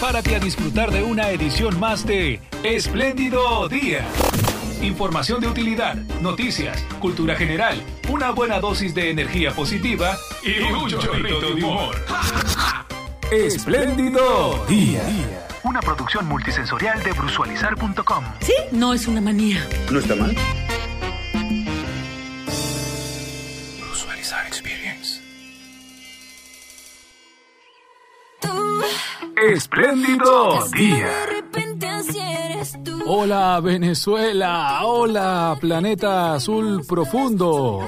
prepárate a disfrutar de una edición más de Espléndido Día. Información de utilidad, noticias, cultura general, una buena dosis de energía positiva y un chorrito de humor. Espléndido Día. Una producción multisensorial de brusualizar.com. Sí, no es una manía. No está mal. Espléndido Día. Hola Venezuela, hola planeta azul profundo.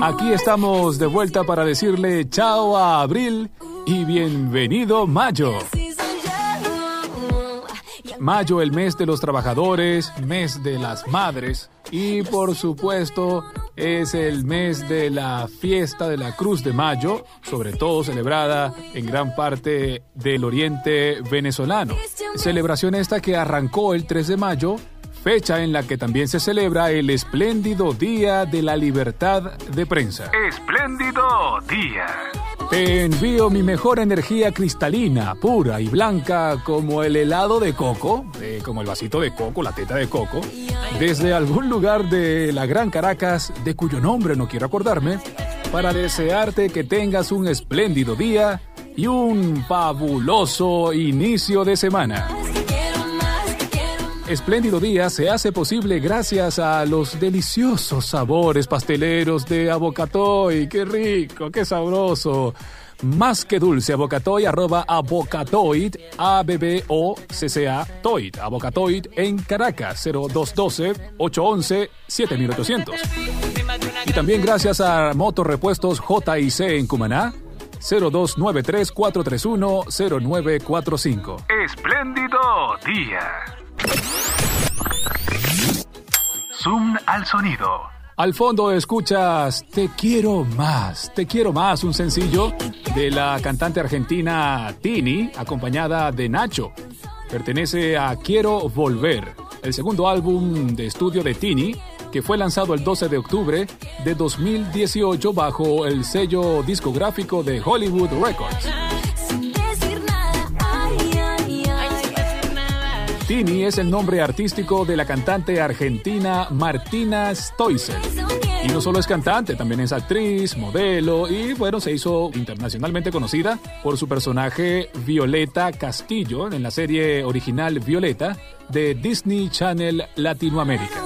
Aquí estamos de vuelta para decirle chao a abril y bienvenido mayo. Mayo, el mes de los trabajadores, mes de las madres y por supuesto es el mes de la fiesta de la Cruz de Mayo, sobre todo celebrada en gran parte del oriente venezolano. Celebración esta que arrancó el 3 de mayo, fecha en la que también se celebra el espléndido Día de la Libertad de Prensa. Espléndido Día. Te envío mi mejor energía cristalina, pura y blanca como el helado de coco, eh, como el vasito de coco, la teta de coco, desde algún lugar de la Gran Caracas, de cuyo nombre no quiero acordarme, para desearte que tengas un espléndido día y un fabuloso inicio de semana. Espléndido Día se hace posible gracias a los deliciosos sabores pasteleros de Abocatoy. ¡Qué rico! ¡Qué sabroso! Más que dulce, Abocatoy, arroba Abocatoid, a b b o c c a Toid, Abocatoid en Caracas, 0212-811-7800. Y también gracias a Motorrepuestos JIC en Cumaná, 0293-431-0945. Espléndido Día. Zoom al sonido. Al fondo escuchas Te quiero más, Te quiero más, un sencillo de la cantante argentina Tini, acompañada de Nacho. Pertenece a Quiero Volver, el segundo álbum de estudio de Tini, que fue lanzado el 12 de octubre de 2018 bajo el sello discográfico de Hollywood Records. Es el nombre artístico de la cantante argentina Martina Stoissel. Y no solo es cantante, también es actriz, modelo y bueno, se hizo internacionalmente conocida por su personaje Violeta Castillo en la serie original Violeta de Disney Channel Latinoamérica.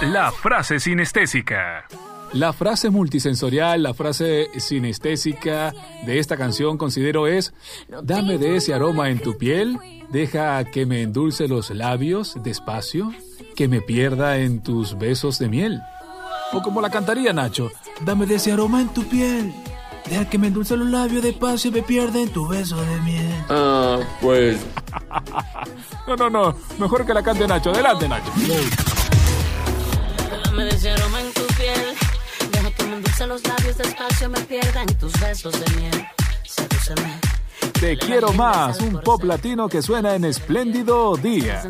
La frase sinestésica. La frase multisensorial, la frase sinestésica de esta canción considero es, dame de ese aroma en tu piel, deja que me endulce los labios despacio, que me pierda en tus besos de miel. O como la cantaría Nacho, dame de ese aroma en tu piel, deja que me endulce los labios despacio y me pierda en tu beso de miel. Ah, pues. no, no, no, mejor que la cante Nacho, adelante Nacho. Dame de ese aroma en tu me endulce los labios despacio, me pierda en tus besos de miel. Sedúceme. Te quiero más, un pop latino que suena en espléndido día.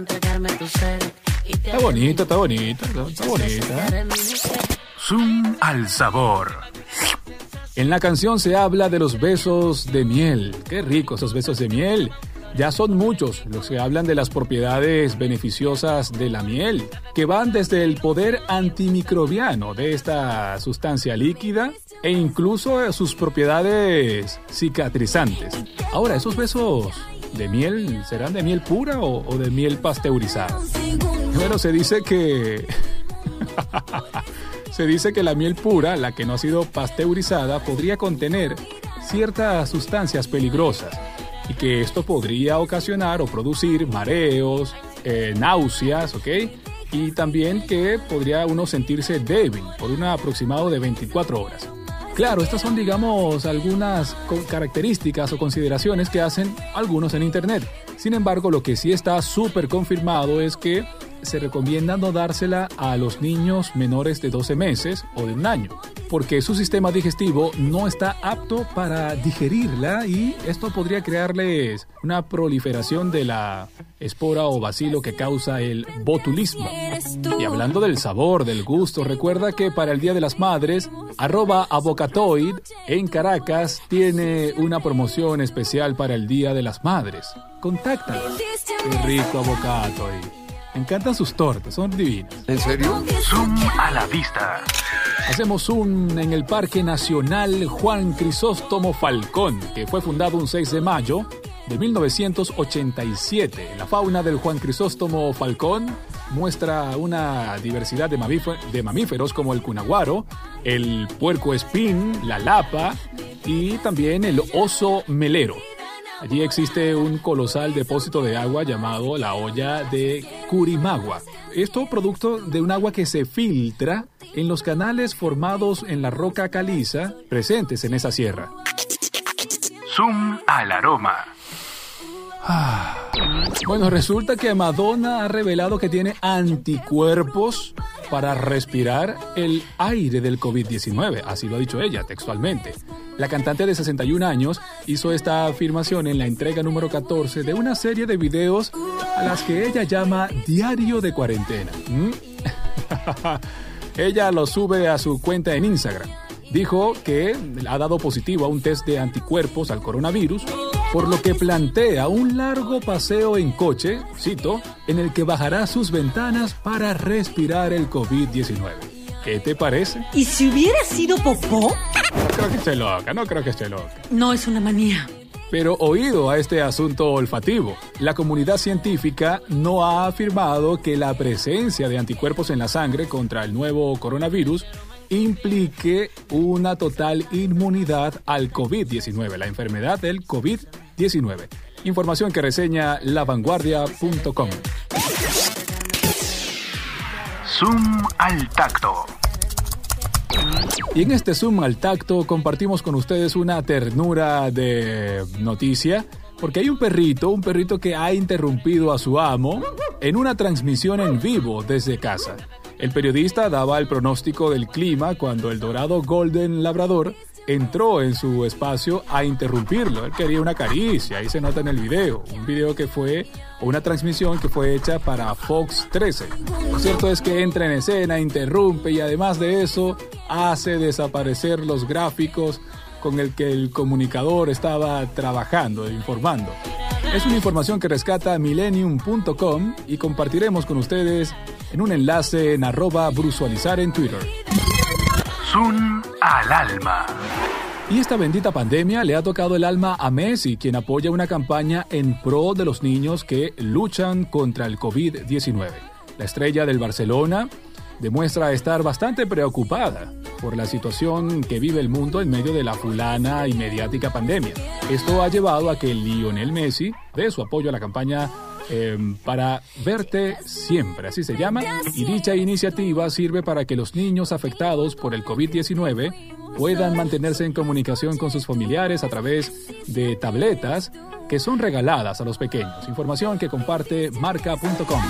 Está bonita, está bonita, está bonita. ser. Zoom al sabor. En la canción se habla de los besos de miel. Qué rico esos besos de miel. Ya son muchos los que hablan de las propiedades beneficiosas de la miel, que van desde el poder antimicrobiano de esta sustancia líquida e incluso sus propiedades cicatrizantes. Ahora, ¿esos besos de miel serán de miel pura o de miel pasteurizada? Bueno, se dice que... Se dice que la miel pura, la que no ha sido pasteurizada, podría contener ciertas sustancias peligrosas y que esto podría ocasionar o producir mareos, eh, náuseas, ¿ok? Y también que podría uno sentirse débil por un aproximado de 24 horas. Claro, estas son, digamos, algunas características o consideraciones que hacen algunos en Internet. Sin embargo, lo que sí está súper confirmado es que se recomienda no dársela a los niños menores de 12 meses o de un año, porque su sistema digestivo no está apto para digerirla y esto podría crearles una proliferación de la espora o bacilo que causa el botulismo. Y hablando del sabor, del gusto, recuerda que para el Día de las Madres, arroba abocatoid en Caracas tiene una promoción especial para el Día de las Madres. Contáctalos. Qué rico Abocatoid. Me encantan sus tortas, son divinas. ¿En serio? Zoom a la vista. Hacemos un en el Parque Nacional Juan Crisóstomo Falcón, que fue fundado un 6 de mayo de 1987. La fauna del Juan Crisóstomo Falcón muestra una diversidad de, mamífer- de mamíferos como el cunaguaro, el puerco espín, la lapa y también el oso melero. Allí existe un colosal depósito de agua llamado la olla de Curimagua. Esto producto de un agua que se filtra en los canales formados en la roca caliza presentes en esa sierra. Zoom al aroma. Bueno, resulta que Madonna ha revelado que tiene anticuerpos para respirar el aire del COVID-19, así lo ha dicho ella textualmente. La cantante de 61 años hizo esta afirmación en la entrega número 14 de una serie de videos a las que ella llama Diario de Cuarentena. ¿Mm? ella lo sube a su cuenta en Instagram. Dijo que ha dado positivo a un test de anticuerpos al coronavirus, por lo que plantea un largo paseo en coche, cito, en el que bajará sus ventanas para respirar el COVID-19. ¿Qué te parece? ¿Y si hubiera sido popó? No creo que esté loca, no creo que esté loca. No es una manía. Pero oído a este asunto olfativo, la comunidad científica no ha afirmado que la presencia de anticuerpos en la sangre contra el nuevo coronavirus implique una total inmunidad al COVID-19, la enfermedad del COVID-19. Información que reseña lavanguardia.com. Zoom al tacto. Y en este Zoom al tacto compartimos con ustedes una ternura de noticia, porque hay un perrito, un perrito que ha interrumpido a su amo en una transmisión en vivo desde casa. El periodista daba el pronóstico del clima cuando el dorado Golden Labrador entró en su espacio a interrumpirlo. Él quería una caricia, ahí se nota en el video. Un video que fue, o una transmisión que fue hecha para Fox 13. Lo cierto es que entra en escena, interrumpe y además de eso hace desaparecer los gráficos con el que el comunicador estaba trabajando e informando. Es una información que rescata millennium.com y compartiremos con ustedes en un enlace en arroba brusualizar en Twitter. Zoom al alma. Y esta bendita pandemia le ha tocado el alma a Messi, quien apoya una campaña en pro de los niños que luchan contra el COVID-19. La estrella del Barcelona demuestra estar bastante preocupada por la situación que vive el mundo en medio de la fulana y mediática pandemia. Esto ha llevado a que Lionel Messi dé su apoyo a la campaña eh, para verte siempre, así se llama, y dicha iniciativa sirve para que los niños afectados por el COVID-19 puedan mantenerse en comunicación con sus familiares a través de tabletas que son regaladas a los pequeños. Información que comparte marca.com.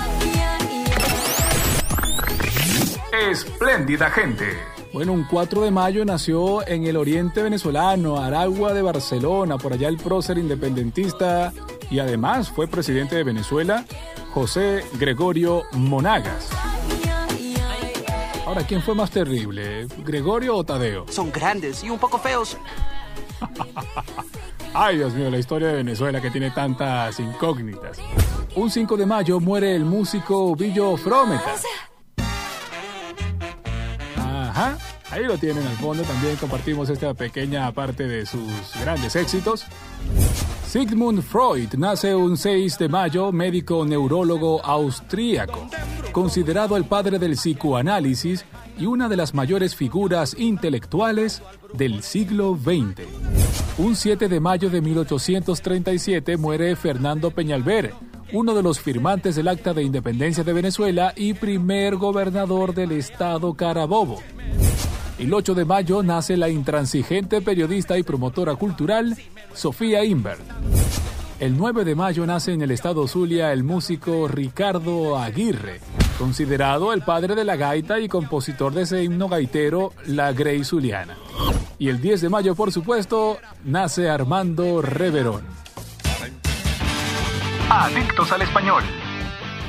Espléndida gente. Bueno, un 4 de mayo nació en el oriente venezolano, Aragua de Barcelona, por allá el prócer independentista y además fue presidente de Venezuela, José Gregorio Monagas. Ahora, ¿quién fue más terrible, Gregorio o Tadeo? Son grandes y un poco feos. Ay, Dios mío, la historia de Venezuela que tiene tantas incógnitas. Un 5 de mayo muere el músico Billo Frometa. Ajá, ahí lo tienen al fondo. También compartimos esta pequeña parte de sus grandes éxitos. Sigmund Freud nace un 6 de mayo, médico neurólogo austríaco, considerado el padre del psicoanálisis y una de las mayores figuras intelectuales del siglo XX. Un 7 de mayo de 1837 muere Fernando Peñalver, uno de los firmantes del Acta de Independencia de Venezuela y primer gobernador del estado Carabobo. El 8 de mayo nace la intransigente periodista y promotora cultural Sofía Invert. El 9 de mayo nace en el estado Zulia el músico Ricardo Aguirre, considerado el padre de la gaita y compositor de ese himno gaitero La Grey Zuliana. Y el 10 de mayo, por supuesto, nace Armando Reverón. Adictos al español.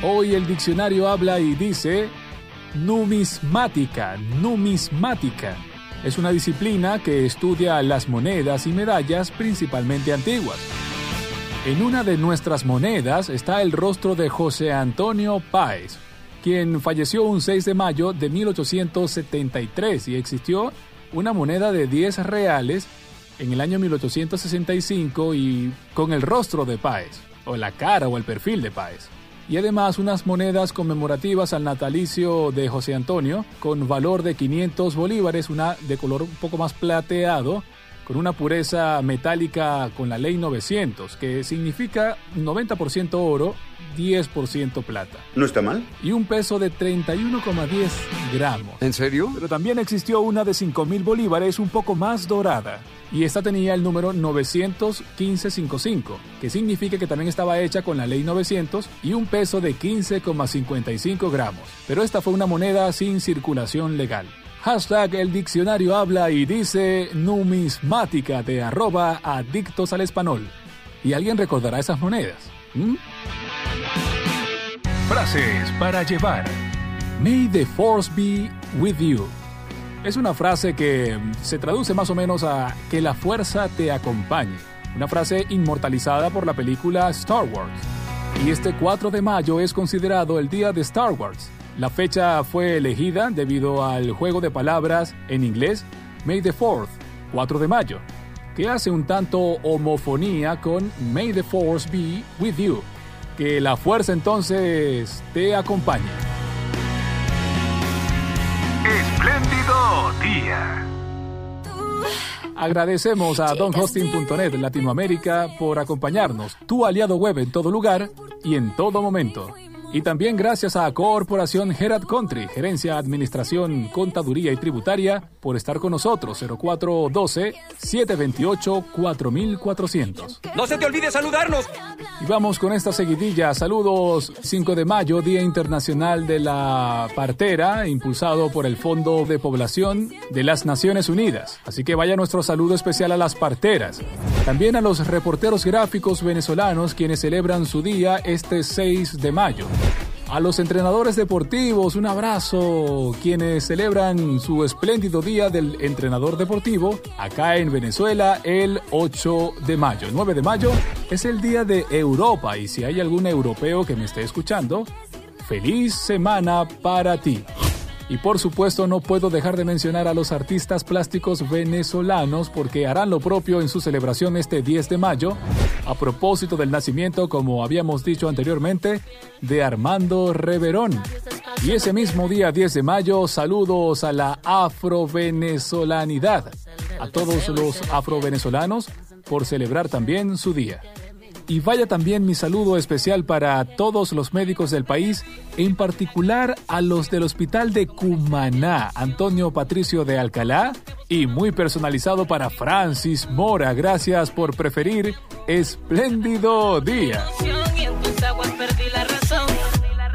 Hoy el diccionario habla y dice numismática. Numismática. Es una disciplina que estudia las monedas y medallas principalmente antiguas. En una de nuestras monedas está el rostro de José Antonio Páez, quien falleció un 6 de mayo de 1873 y existió una moneda de 10 reales en el año 1865 y con el rostro de Páez, o la cara o el perfil de Páez. Y además unas monedas conmemorativas al natalicio de José Antonio con valor de 500 bolívares, una de color un poco más plateado, con una pureza metálica con la ley 900, que significa 90% oro, 10% plata. ¿No está mal? Y un peso de 31,10 gramos. ¿En serio? Pero también existió una de 5.000 bolívares un poco más dorada. Y esta tenía el número 91555, que significa que también estaba hecha con la ley 900 y un peso de 15,55 gramos. Pero esta fue una moneda sin circulación legal. Hashtag el diccionario habla y dice numismática de arroba adictos al español. ¿Y alguien recordará esas monedas? Frases para llevar. May the force be with you. Es una frase que se traduce más o menos a que la fuerza te acompañe. Una frase inmortalizada por la película Star Wars. Y este 4 de mayo es considerado el día de Star Wars. La fecha fue elegida debido al juego de palabras en inglés May the 4th, 4 de mayo, que hace un tanto homofonía con May the Force be with you, que la fuerza entonces te acompañe. Espléndido día. Agradecemos a donhosting.net Latinoamérica por acompañarnos, tu aliado web en todo lugar y en todo momento. Y también gracias a Corporación Gerard Country, Gerencia, Administración, Contaduría y Tributaria, por estar con nosotros. 0412-728-4400. No se te olvide saludarnos. Y vamos con esta seguidilla. Saludos 5 de mayo, Día Internacional de la Partera, impulsado por el Fondo de Población de las Naciones Unidas. Así que vaya nuestro saludo especial a las parteras. También a los reporteros gráficos venezolanos quienes celebran su día este 6 de mayo. A los entrenadores deportivos, un abrazo, quienes celebran su espléndido día del entrenador deportivo acá en Venezuela el 8 de mayo. El 9 de mayo es el día de Europa y si hay algún europeo que me esté escuchando, feliz semana para ti. Y por supuesto no puedo dejar de mencionar a los artistas plásticos venezolanos porque harán lo propio en su celebración este 10 de mayo, a propósito del nacimiento, como habíamos dicho anteriormente, de Armando Reverón. Y ese mismo día 10 de mayo, saludos a la afrovenezolanidad, a todos los afrovenezolanos por celebrar también su día. Y vaya también mi saludo especial para todos los médicos del país, en particular a los del Hospital de Cumaná, Antonio Patricio de Alcalá, y muy personalizado para Francis Mora. Gracias por preferir Espléndido Día.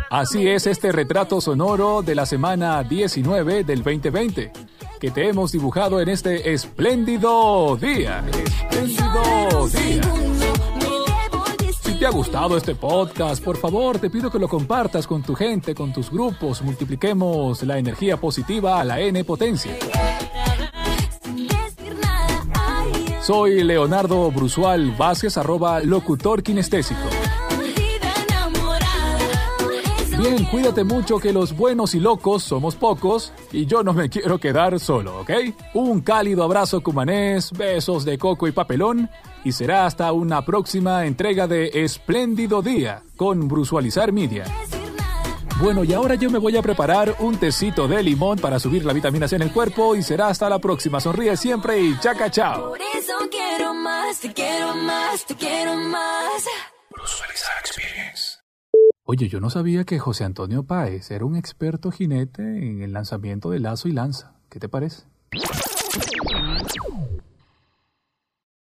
Así es este retrato sonoro de la semana 19 del 2020 que te hemos dibujado en este espléndido día. Espléndido día. Te ha gustado este podcast, por favor, te pido que lo compartas con tu gente, con tus grupos. Multipliquemos la energía positiva a la N potencia. Soy Leonardo Brusual Vázquez, arroba locutor kinestésico. Bien, cuídate mucho que los buenos y locos somos pocos y yo no me quiero quedar solo, ¿ok? Un cálido abrazo cumanés, besos de coco y papelón y será hasta una próxima entrega de Espléndido Día con Brusualizar Media. Bueno, y ahora yo me voy a preparar un tecito de limón para subir la vitamina C en el cuerpo y será hasta la próxima. Sonríe siempre y chaca chao. Por eso quiero más, te quiero más, te quiero más. Oye, yo no sabía que José Antonio Páez era un experto jinete en el lanzamiento de lazo y lanza. ¿Qué te parece?